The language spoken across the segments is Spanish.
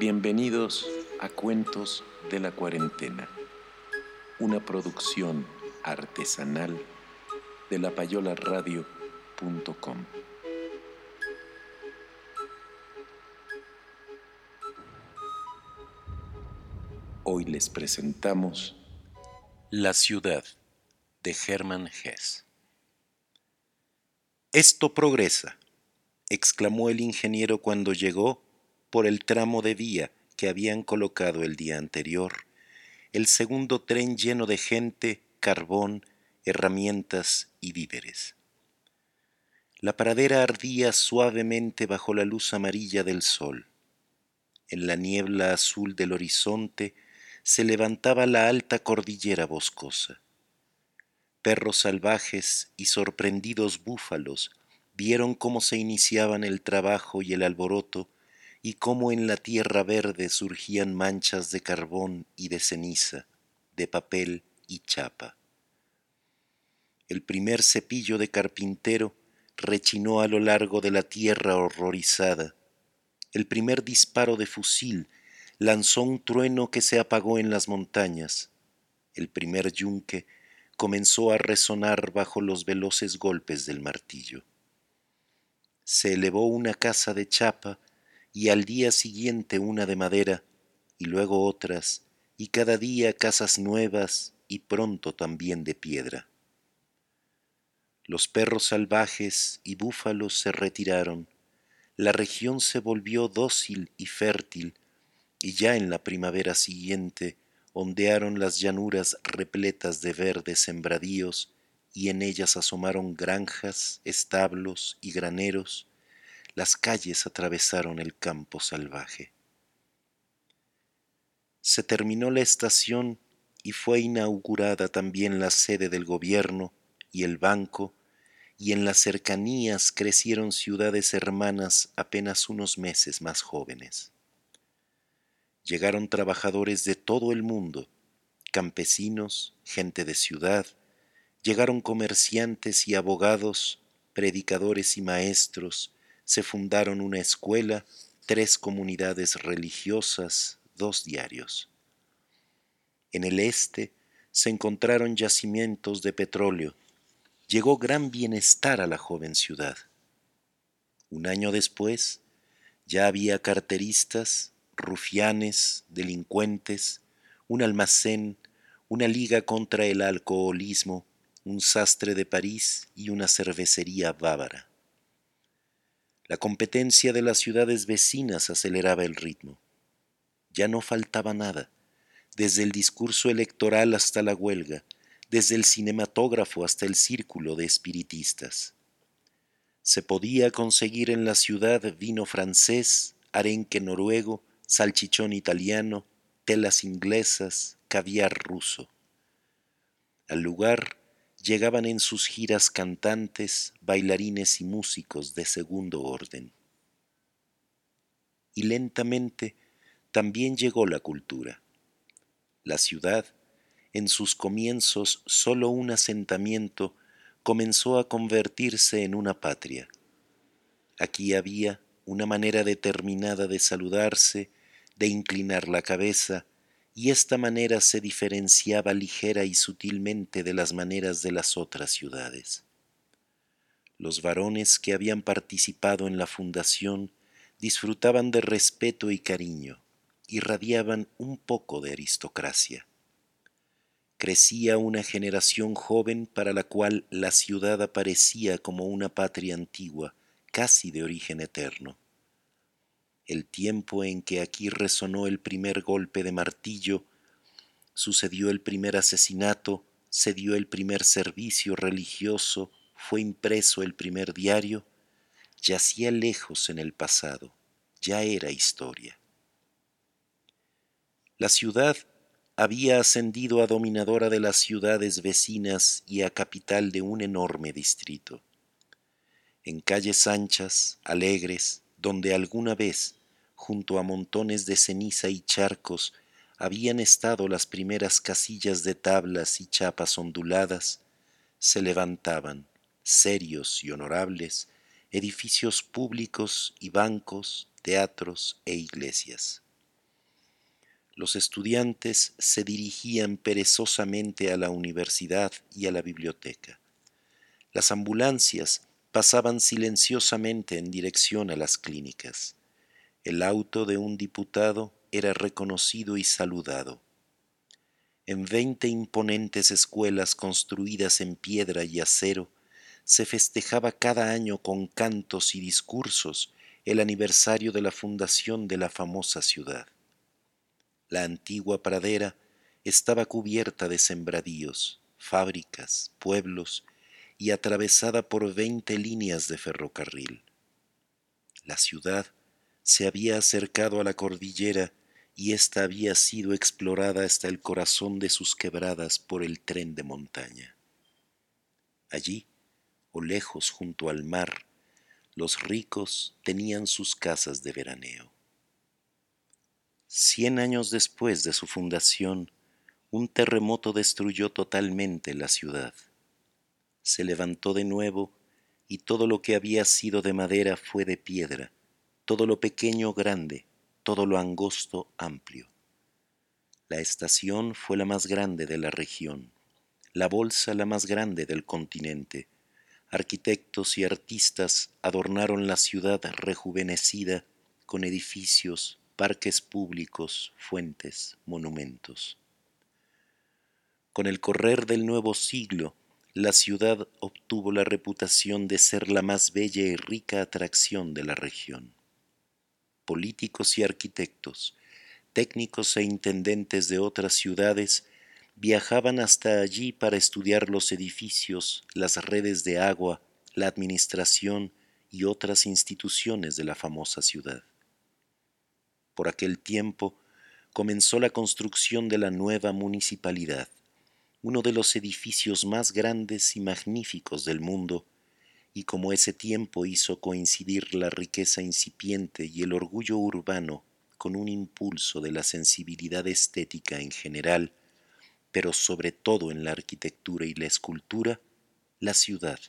Bienvenidos a Cuentos de la Cuarentena, una producción artesanal de lapayolaradio.com. Hoy les presentamos La ciudad de Hermann Hesse. Esto progresa, exclamó el ingeniero cuando llegó por el tramo de vía que habían colocado el día anterior, el segundo tren lleno de gente, carbón, herramientas y víveres. La pradera ardía suavemente bajo la luz amarilla del sol. En la niebla azul del horizonte se levantaba la alta cordillera boscosa. Perros salvajes y sorprendidos búfalos vieron cómo se iniciaban el trabajo y el alboroto y cómo en la tierra verde surgían manchas de carbón y de ceniza, de papel y chapa. El primer cepillo de carpintero rechinó a lo largo de la tierra horrorizada. El primer disparo de fusil lanzó un trueno que se apagó en las montañas. El primer yunque comenzó a resonar bajo los veloces golpes del martillo. Se elevó una casa de chapa y al día siguiente una de madera, y luego otras, y cada día casas nuevas, y pronto también de piedra. Los perros salvajes y búfalos se retiraron, la región se volvió dócil y fértil, y ya en la primavera siguiente ondearon las llanuras repletas de verdes sembradíos, y en ellas asomaron granjas, establos y graneros, las calles atravesaron el campo salvaje. Se terminó la estación y fue inaugurada también la sede del gobierno y el banco, y en las cercanías crecieron ciudades hermanas apenas unos meses más jóvenes. Llegaron trabajadores de todo el mundo, campesinos, gente de ciudad, llegaron comerciantes y abogados, predicadores y maestros, se fundaron una escuela, tres comunidades religiosas, dos diarios. En el este se encontraron yacimientos de petróleo. Llegó gran bienestar a la joven ciudad. Un año después ya había carteristas, rufianes, delincuentes, un almacén, una liga contra el alcoholismo, un sastre de París y una cervecería bávara. La competencia de las ciudades vecinas aceleraba el ritmo. Ya no faltaba nada, desde el discurso electoral hasta la huelga, desde el cinematógrafo hasta el círculo de espiritistas. Se podía conseguir en la ciudad vino francés, arenque noruego, salchichón italiano, telas inglesas, caviar ruso. Al lugar llegaban en sus giras cantantes, bailarines y músicos de segundo orden. Y lentamente también llegó la cultura. La ciudad, en sus comienzos sólo un asentamiento, comenzó a convertirse en una patria. Aquí había una manera determinada de saludarse, de inclinar la cabeza, y esta manera se diferenciaba ligera y sutilmente de las maneras de las otras ciudades. Los varones que habían participado en la fundación disfrutaban de respeto y cariño, irradiaban un poco de aristocracia. Crecía una generación joven para la cual la ciudad aparecía como una patria antigua, casi de origen eterno. El tiempo en que aquí resonó el primer golpe de martillo, sucedió el primer asesinato, se dio el primer servicio religioso, fue impreso el primer diario, yacía lejos en el pasado, ya era historia. La ciudad había ascendido a dominadora de las ciudades vecinas y a capital de un enorme distrito. En calles anchas, alegres, donde alguna vez, junto a montones de ceniza y charcos, habían estado las primeras casillas de tablas y chapas onduladas, se levantaban, serios y honorables, edificios públicos y bancos, teatros e iglesias. Los estudiantes se dirigían perezosamente a la universidad y a la biblioteca. Las ambulancias pasaban silenciosamente en dirección a las clínicas. El auto de un diputado era reconocido y saludado. En veinte imponentes escuelas construidas en piedra y acero, se festejaba cada año con cantos y discursos el aniversario de la fundación de la famosa ciudad. La antigua pradera estaba cubierta de sembradíos, fábricas, pueblos y atravesada por veinte líneas de ferrocarril. La ciudad se había acercado a la cordillera y ésta había sido explorada hasta el corazón de sus quebradas por el tren de montaña. Allí, o lejos junto al mar, los ricos tenían sus casas de veraneo. Cien años después de su fundación, un terremoto destruyó totalmente la ciudad. Se levantó de nuevo y todo lo que había sido de madera fue de piedra, todo lo pequeño grande, todo lo angosto amplio. La estación fue la más grande de la región, la bolsa la más grande del continente. Arquitectos y artistas adornaron la ciudad rejuvenecida con edificios, parques públicos, fuentes, monumentos. Con el correr del nuevo siglo, la ciudad obtuvo la reputación de ser la más bella y rica atracción de la región. Políticos y arquitectos, técnicos e intendentes de otras ciudades viajaban hasta allí para estudiar los edificios, las redes de agua, la administración y otras instituciones de la famosa ciudad. Por aquel tiempo comenzó la construcción de la nueva municipalidad, uno de los edificios más grandes y magníficos del mundo, y como ese tiempo hizo coincidir la riqueza incipiente y el orgullo urbano con un impulso de la sensibilidad estética en general, pero sobre todo en la arquitectura y la escultura, la ciudad,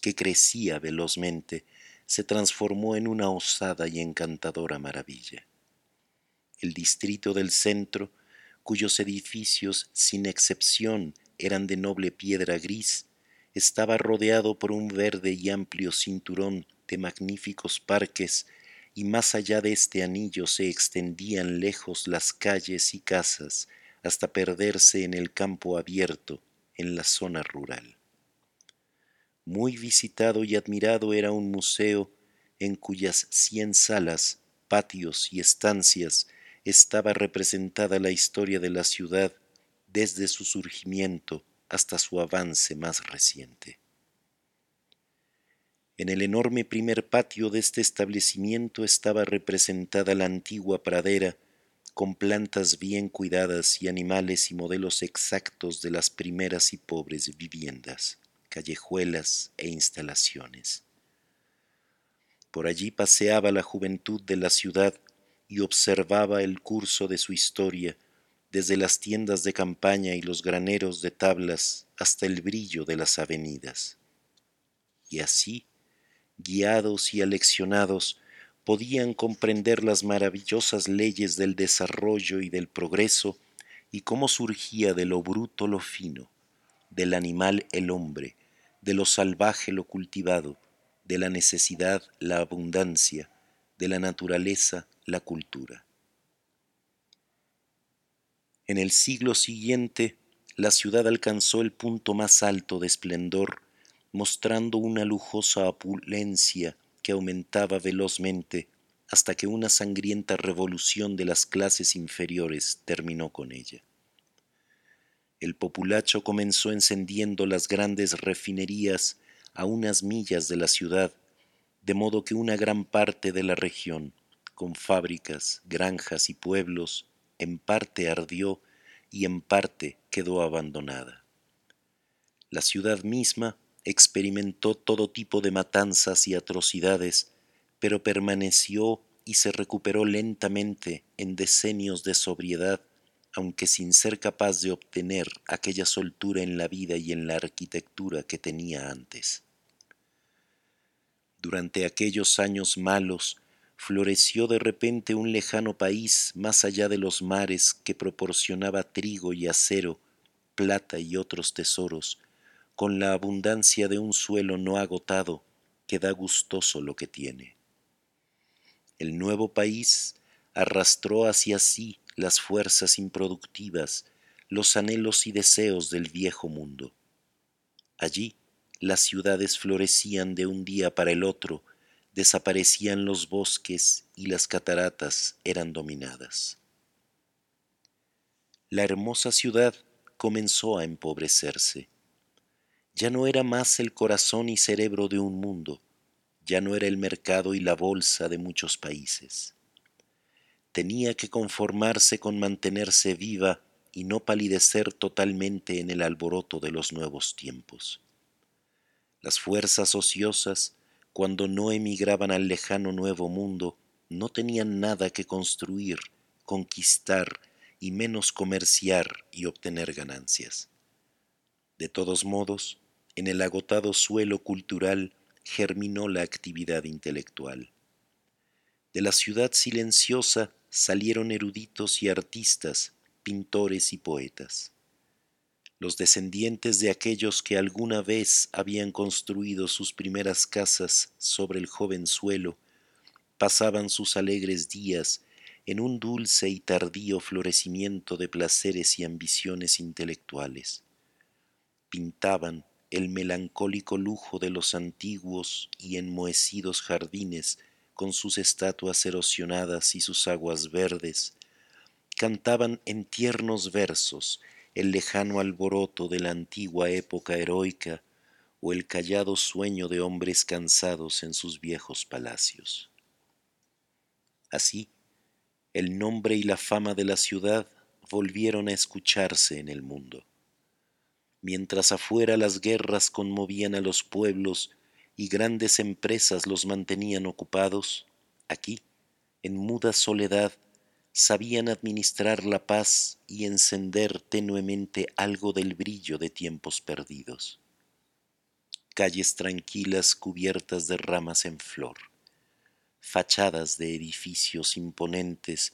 que crecía velozmente, se transformó en una osada y encantadora maravilla. El distrito del centro, cuyos edificios sin excepción eran de noble piedra gris, estaba rodeado por un verde y amplio cinturón de magníficos parques, y más allá de este anillo se extendían lejos las calles y casas hasta perderse en el campo abierto, en la zona rural. Muy visitado y admirado era un museo en cuyas cien salas, patios y estancias estaba representada la historia de la ciudad desde su surgimiento hasta su avance más reciente. En el enorme primer patio de este establecimiento estaba representada la antigua pradera, con plantas bien cuidadas y animales y modelos exactos de las primeras y pobres viviendas, callejuelas e instalaciones. Por allí paseaba la juventud de la ciudad y observaba el curso de su historia, desde las tiendas de campaña y los graneros de tablas hasta el brillo de las avenidas. Y así, guiados y aleccionados, podían comprender las maravillosas leyes del desarrollo y del progreso y cómo surgía de lo bruto lo fino, del animal el hombre, de lo salvaje lo cultivado, de la necesidad la abundancia, de la naturaleza la cultura. En el siglo siguiente, la ciudad alcanzó el punto más alto de esplendor, mostrando una lujosa opulencia que aumentaba velozmente hasta que una sangrienta revolución de las clases inferiores terminó con ella. El populacho comenzó encendiendo las grandes refinerías a unas millas de la ciudad, de modo que una gran parte de la región, con fábricas, granjas y pueblos, en parte ardió y en parte quedó abandonada. La ciudad misma experimentó todo tipo de matanzas y atrocidades, pero permaneció y se recuperó lentamente en decenios de sobriedad, aunque sin ser capaz de obtener aquella soltura en la vida y en la arquitectura que tenía antes. Durante aquellos años malos, floreció de repente un lejano país más allá de los mares que proporcionaba trigo y acero, plata y otros tesoros, con la abundancia de un suelo no agotado que da gustoso lo que tiene. El nuevo país arrastró hacia sí las fuerzas improductivas, los anhelos y deseos del viejo mundo. Allí las ciudades florecían de un día para el otro, desaparecían los bosques y las cataratas eran dominadas. La hermosa ciudad comenzó a empobrecerse. Ya no era más el corazón y cerebro de un mundo, ya no era el mercado y la bolsa de muchos países. Tenía que conformarse con mantenerse viva y no palidecer totalmente en el alboroto de los nuevos tiempos. Las fuerzas ociosas cuando no emigraban al lejano nuevo mundo, no tenían nada que construir, conquistar y menos comerciar y obtener ganancias. De todos modos, en el agotado suelo cultural germinó la actividad intelectual. De la ciudad silenciosa salieron eruditos y artistas, pintores y poetas los descendientes de aquellos que alguna vez habían construido sus primeras casas sobre el joven suelo, pasaban sus alegres días en un dulce y tardío florecimiento de placeres y ambiciones intelectuales. Pintaban el melancólico lujo de los antiguos y enmohecidos jardines con sus estatuas erosionadas y sus aguas verdes, cantaban en tiernos versos el lejano alboroto de la antigua época heroica o el callado sueño de hombres cansados en sus viejos palacios. Así, el nombre y la fama de la ciudad volvieron a escucharse en el mundo. Mientras afuera las guerras conmovían a los pueblos y grandes empresas los mantenían ocupados, aquí, en muda soledad, sabían administrar la paz y encender tenuemente algo del brillo de tiempos perdidos. Calles tranquilas cubiertas de ramas en flor, fachadas de edificios imponentes,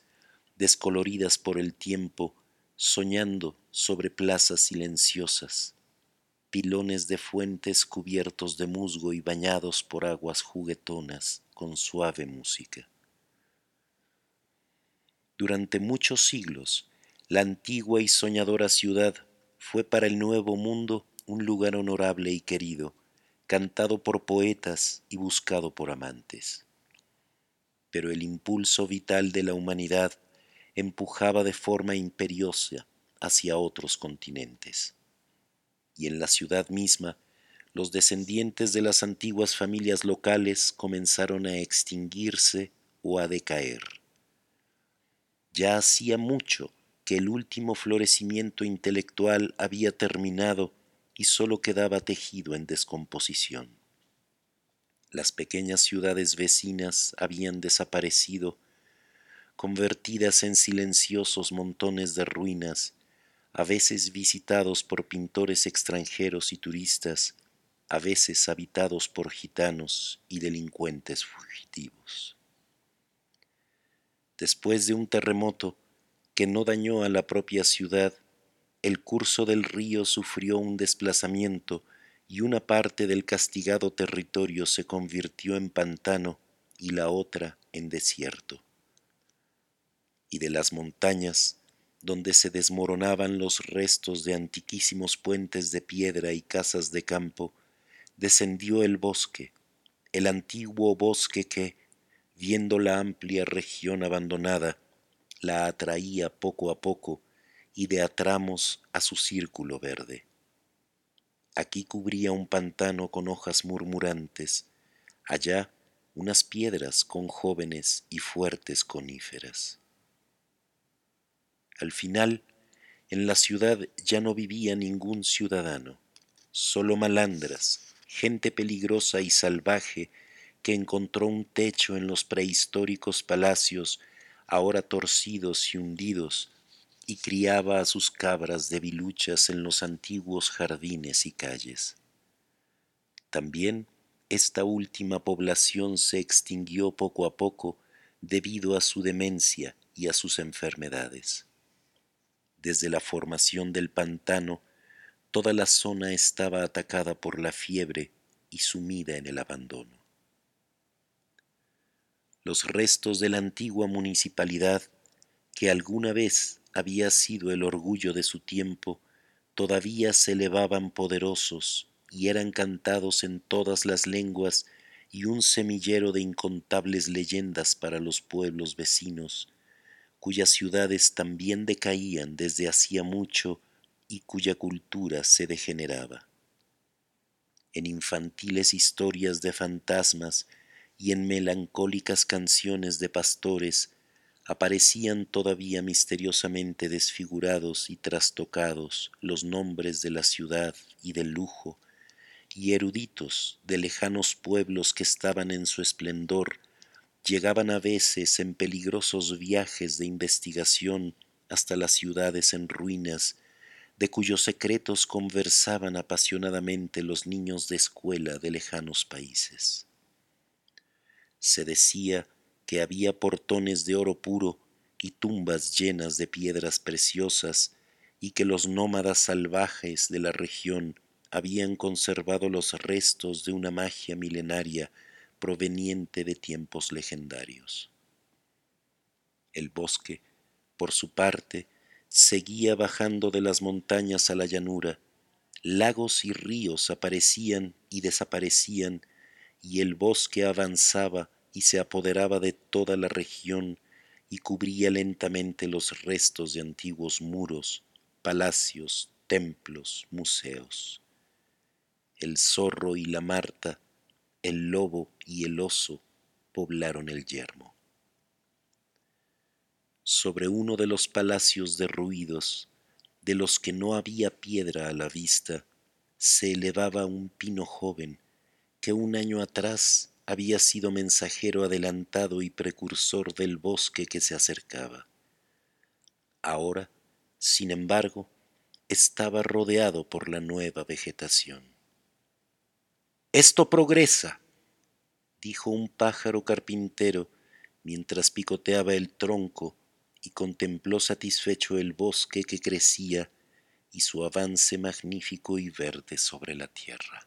descoloridas por el tiempo, soñando sobre plazas silenciosas, pilones de fuentes cubiertos de musgo y bañados por aguas juguetonas con suave música. Durante muchos siglos, la antigua y soñadora ciudad fue para el nuevo mundo un lugar honorable y querido, cantado por poetas y buscado por amantes. Pero el impulso vital de la humanidad empujaba de forma imperiosa hacia otros continentes. Y en la ciudad misma, los descendientes de las antiguas familias locales comenzaron a extinguirse o a decaer. Ya hacía mucho que el último florecimiento intelectual había terminado y sólo quedaba tejido en descomposición. Las pequeñas ciudades vecinas habían desaparecido, convertidas en silenciosos montones de ruinas, a veces visitados por pintores extranjeros y turistas, a veces habitados por gitanos y delincuentes fugitivos después de un terremoto que no dañó a la propia ciudad, el curso del río sufrió un desplazamiento y una parte del castigado territorio se convirtió en pantano y la otra en desierto. Y de las montañas, donde se desmoronaban los restos de antiquísimos puentes de piedra y casas de campo, descendió el bosque, el antiguo bosque que, viendo la amplia región abandonada, la atraía poco a poco y de a tramos a su círculo verde. Aquí cubría un pantano con hojas murmurantes, allá unas piedras con jóvenes y fuertes coníferas. Al final, en la ciudad ya no vivía ningún ciudadano, solo malandras, gente peligrosa y salvaje que encontró un techo en los prehistóricos palacios, ahora torcidos y hundidos, y criaba a sus cabras debiluchas en los antiguos jardines y calles. También esta última población se extinguió poco a poco debido a su demencia y a sus enfermedades. Desde la formación del pantano, toda la zona estaba atacada por la fiebre y sumida en el abandono. Los restos de la antigua municipalidad, que alguna vez había sido el orgullo de su tiempo, todavía se elevaban poderosos y eran cantados en todas las lenguas y un semillero de incontables leyendas para los pueblos vecinos, cuyas ciudades también decaían desde hacía mucho y cuya cultura se degeneraba. En infantiles historias de fantasmas y en melancólicas canciones de pastores aparecían todavía misteriosamente desfigurados y trastocados los nombres de la ciudad y del lujo, y eruditos de lejanos pueblos que estaban en su esplendor llegaban a veces en peligrosos viajes de investigación hasta las ciudades en ruinas, de cuyos secretos conversaban apasionadamente los niños de escuela de lejanos países. Se decía que había portones de oro puro y tumbas llenas de piedras preciosas, y que los nómadas salvajes de la región habían conservado los restos de una magia milenaria proveniente de tiempos legendarios. El bosque, por su parte, seguía bajando de las montañas a la llanura, lagos y ríos aparecían y desaparecían, y el bosque avanzaba y se apoderaba de toda la región y cubría lentamente los restos de antiguos muros, palacios, templos, museos. El zorro y la marta, el lobo y el oso poblaron el yermo. Sobre uno de los palacios derruidos, de los que no había piedra a la vista, se elevaba un pino joven que un año atrás había sido mensajero adelantado y precursor del bosque que se acercaba. Ahora, sin embargo, estaba rodeado por la nueva vegetación. Esto progresa, dijo un pájaro carpintero mientras picoteaba el tronco y contempló satisfecho el bosque que crecía y su avance magnífico y verde sobre la tierra.